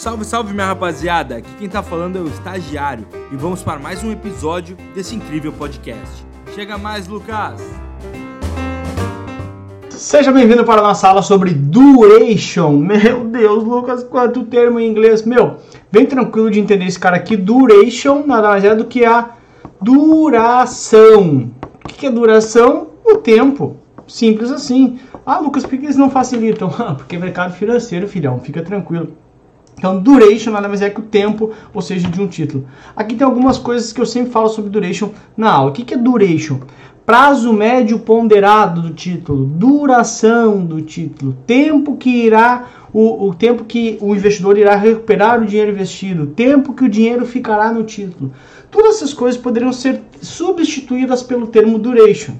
Salve, salve minha rapaziada! Aqui quem tá falando é o Estagiário e vamos para mais um episódio desse incrível podcast. Chega mais, Lucas! Seja bem-vindo para a nossa aula sobre duration. Meu Deus, Lucas, quanto termo em inglês. Meu, bem tranquilo de entender esse cara aqui. Duration nada mais é do que a duração. O que é duração? O tempo. Simples assim. Ah, Lucas, por que eles não facilitam? Porque é mercado financeiro, filhão, fica tranquilo. Então, duration nada mais é que o tempo, ou seja, de um título. Aqui tem algumas coisas que eu sempre falo sobre duration na aula. O que é duration? Prazo médio ponderado do título, duração do título, tempo que irá o, o tempo que o investidor irá recuperar o dinheiro investido, tempo que o dinheiro ficará no título. Todas essas coisas poderiam ser substituídas pelo termo duration.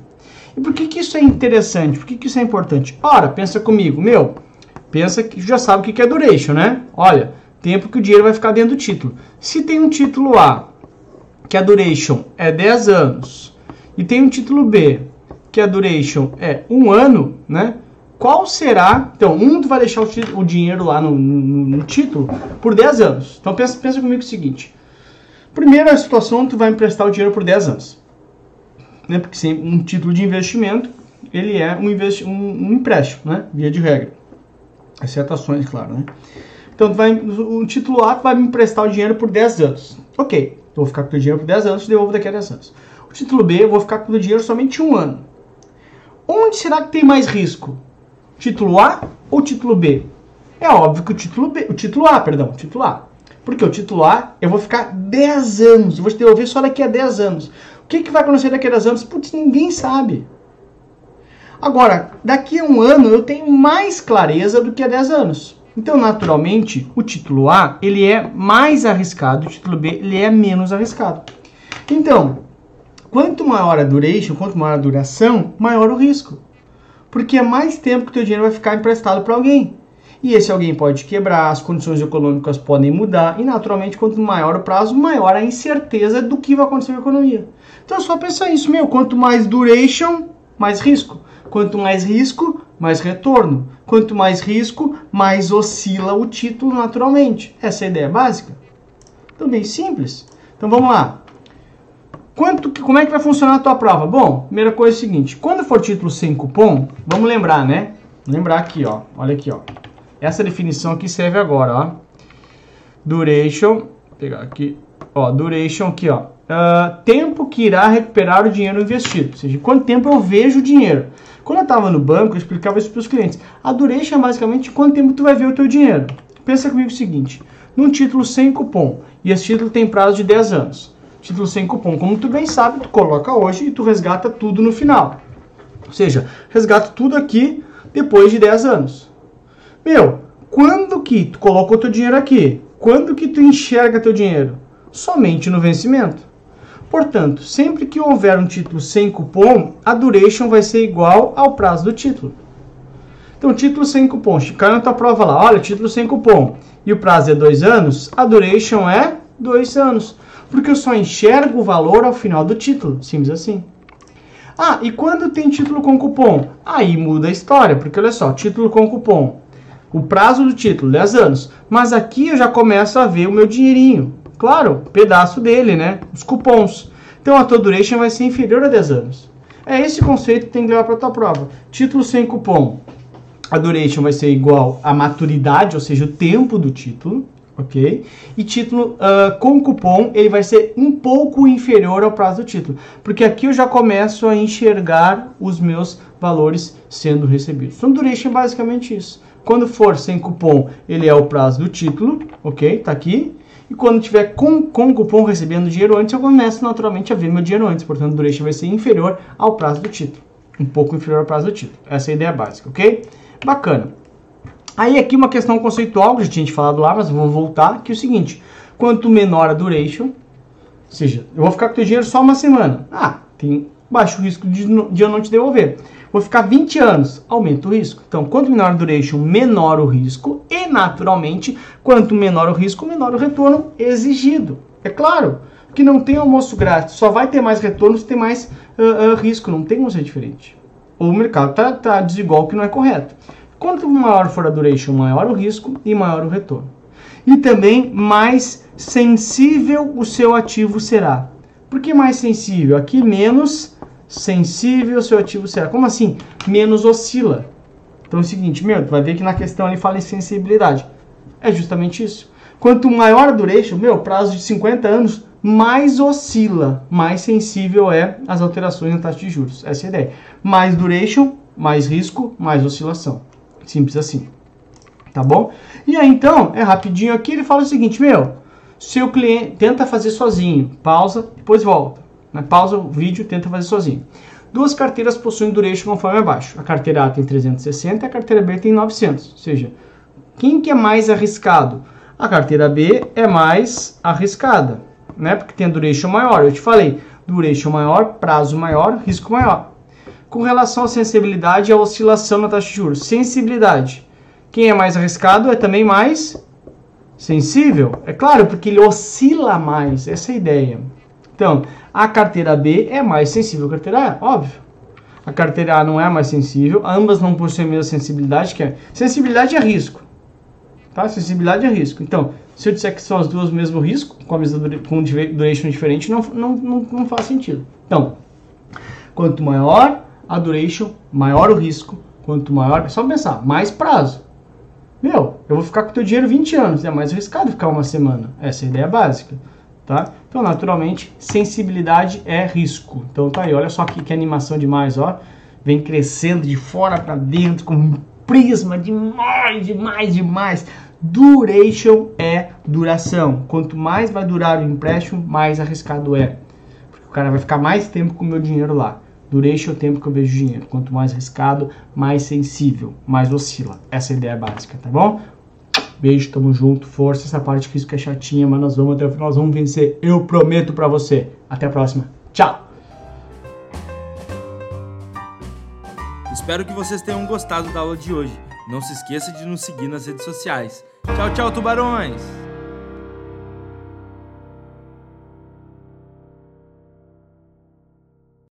E por que, que isso é interessante? Por que, que isso é importante? Ora, pensa comigo, meu, pensa que já sabe o que é duration, né? Olha, tempo que o dinheiro vai ficar dentro do título. Se tem um título A, que a duration é 10 anos, e tem um título B, que a duration é um ano, né? Qual será? Então, um vai deixar o, o dinheiro lá no, no, no, título por 10 anos. Então, pensa, pensa comigo o seguinte. Primeira situação, tu vai emprestar o dinheiro por 10 anos. Né? Porque um título de investimento, ele é um, um, um empréstimo, né? Via de regra. Exceto ações, claro, né? Então, vai, o título A vai me emprestar o dinheiro por 10 anos. Ok, vou ficar com o dinheiro por 10 anos e devolvo daqui a 10 anos. O título B, eu vou ficar com o dinheiro somente um ano. Onde será que tem mais risco? Título A ou título B? É óbvio que o título B, o título A, perdão, o título A. Porque o título A, eu vou ficar 10 anos, eu vou te devolver só daqui a 10 anos. O que, que vai acontecer daqui a 10 anos? Putz, ninguém sabe. Agora, daqui a um ano eu tenho mais clareza do que há 10 anos. Então, naturalmente, o título A ele é mais arriscado, o título B ele é menos arriscado. Então, quanto maior a duration, quanto maior a duração, maior o risco. Porque é mais tempo que o teu dinheiro vai ficar emprestado para alguém. E esse alguém pode quebrar, as condições econômicas podem mudar e, naturalmente, quanto maior o prazo, maior a incerteza do que vai acontecer com a economia. Então, é só pensar isso, meu, quanto mais duration, mais risco. Quanto mais risco, mais retorno. Quanto mais risco, mais oscila o título naturalmente. Essa é a ideia básica. Então, bem simples. Então, vamos lá. Quanto, como é que vai funcionar a tua prova? Bom, primeira coisa é o seguinte. Quando for título sem cupom, vamos lembrar, né? Lembrar aqui, ó. Olha aqui, ó. Essa definição aqui serve agora, ó. Duration, pegar aqui, ó, duration aqui, ó. Uh, tempo que irá recuperar o dinheiro investido, ou seja, quanto tempo eu vejo o dinheiro. Quando eu estava no banco, eu explicava isso para os clientes. A duration é basicamente quanto tempo tu vai ver o teu dinheiro. Pensa comigo o seguinte, num título sem cupom, e esse título tem prazo de 10 anos. Título sem cupom, como tu bem sabe, tu coloca hoje e tu resgata tudo no final. Ou seja, resgata tudo aqui depois de 10 anos. Meu, quando que tu colocou teu dinheiro aqui? Quando que tu enxerga teu dinheiro? Somente no vencimento. Portanto, sempre que houver um título sem cupom, a duration vai ser igual ao prazo do título. Então, título sem cupom, cai na tua prova lá, olha, título sem cupom, e o prazo é dois anos, a duration é dois anos, porque eu só enxergo o valor ao final do título, simples assim. Ah, e quando tem título com cupom? Aí muda a história, porque olha só, título com cupom, o prazo do título, 10 anos, mas aqui eu já começo a ver o meu dinheirinho, Claro, pedaço dele, né? Os cupons. Então a tua duration vai ser inferior a 10 anos. É esse conceito que tem que levar para a tua prova. Título sem cupom. A duration vai ser igual à maturidade, ou seja, o tempo do título, ok? E título uh, com cupom, ele vai ser um pouco inferior ao prazo do título. Porque aqui eu já começo a enxergar os meus valores sendo recebidos. Então, duration é basicamente isso. Quando for sem cupom, ele é o prazo do título, ok? Tá aqui. E quando tiver com, com cupom recebendo dinheiro antes, eu começo naturalmente a ver meu dinheiro antes. Portanto, duration vai ser inferior ao prazo do título. Um pouco inferior ao prazo do título. Essa é a ideia básica, ok? Bacana. Aí aqui uma questão conceitual, que a gente tinha falado lá, mas vou voltar, que é o seguinte. Quanto menor a duration, ou seja, eu vou ficar com o teu dinheiro só uma semana. Ah, tem baixo risco de, de eu não te devolver. Vou ficar 20 anos, aumenta o risco. Então, quanto menor a duration, menor o risco. E, naturalmente, quanto menor o risco, menor o retorno exigido. É claro que não tem almoço grátis, só vai ter mais retorno se tem mais uh, uh, risco, não tem como ser diferente. O mercado está tá desigual, que não é correto. Quanto maior for a duration, maior o risco e maior o retorno. E também mais sensível o seu ativo será. Por que mais sensível? Aqui menos sensível o seu ativo será. Como assim? Menos oscila. Então é o seguinte, meu, tu vai ver que na questão ele fala em sensibilidade. É justamente isso. Quanto maior a duration, meu, prazo de 50 anos, mais oscila, mais sensível é às alterações na taxa de juros. Essa é a ideia. Mais duration, mais risco, mais oscilação. Simples assim. Tá bom? E aí então, é rapidinho aqui, ele fala o seguinte, meu, seu cliente tenta fazer sozinho, pausa, depois volta. Né? Pausa o vídeo, tenta fazer sozinho. Duas carteiras possuem duration conforme abaixo. A carteira A tem 360 e a carteira B tem 900. Ou seja, quem que é mais arriscado? A carteira B é mais arriscada, né? Porque tem duration maior. Eu te falei, duration maior, prazo maior, risco maior. Com relação à sensibilidade e à oscilação na taxa de juros. Sensibilidade. Quem é mais arriscado é também mais sensível. É claro, porque ele oscila mais. Essa é a ideia. Então, a carteira B é mais sensível que a carteira A, óbvio. A carteira A não é mais sensível, ambas não possuem a mesma sensibilidade, que é sensibilidade é risco. Tá? Sensibilidade é risco. Então, se eu disser que são as duas o mesmo risco, com a mesma com duration diferente, não, não, não, não faz sentido. Então, quanto maior a duration, maior o risco. Quanto maior, é só pensar, mais prazo. Meu, eu vou ficar com teu dinheiro 20 anos, é mais arriscado ficar uma semana. Essa é a ideia básica tá? Então, naturalmente, sensibilidade é risco. Então, tá aí, olha só aqui que animação demais, ó. Vem crescendo de fora para dentro com um prisma demais, demais, demais. Duration é duração. Quanto mais vai durar o empréstimo, mais arriscado é. Porque o cara vai ficar mais tempo com o meu dinheiro lá. Duration é o tempo que eu vejo dinheiro. Quanto mais arriscado, mais sensível, mais oscila. Essa é a ideia básica, tá bom? Beijo, tamo junto, força. Essa parte que é chatinha, mas nós vamos até o final, nós vamos vencer. Eu prometo pra você. Até a próxima. Tchau! Espero que vocês tenham gostado da aula de hoje. Não se esqueça de nos seguir nas redes sociais. Tchau, tchau, tubarões!